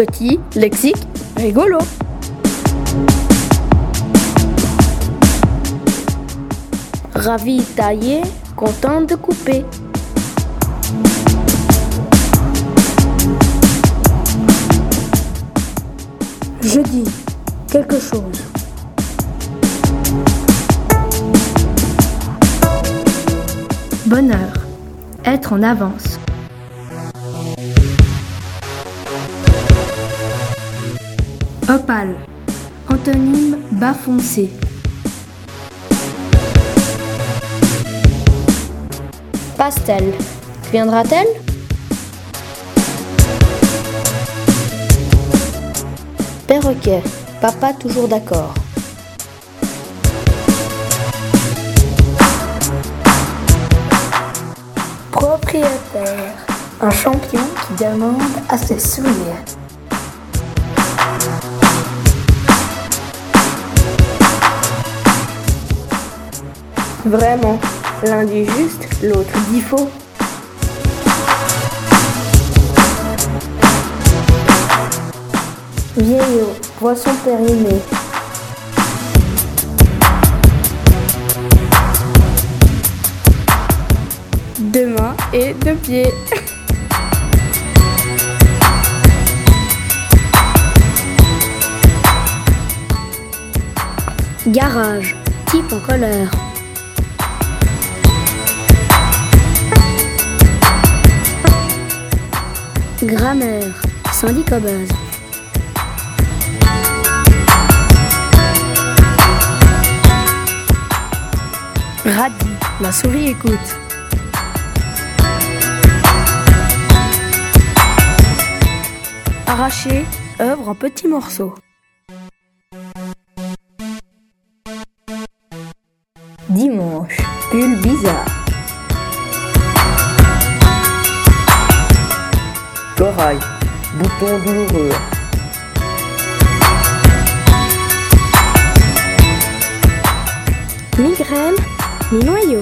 Petit, lexique, rigolo. Ravi taillé, content de couper. Je dis quelque chose. Bonheur. Être en avance. Opale. Antonyme bas foncé. Pastel. Viendra-t-elle? Perroquet. Papa toujours d'accord. Propriétaire. Un champion qui demande à ses souliers. Vraiment. L'un dit juste, l'autre dit faux. Vieillot. Poisson périmé. Deux mains et deux pieds. Garage. Type en colère. Grammaire. Syndicobase. Radis. La souris écoute. Arraché. Œuvre en petits morceaux. Dimanche. Pull bizarre. Corail, bouton douloureux. Migraine. Mi noyau.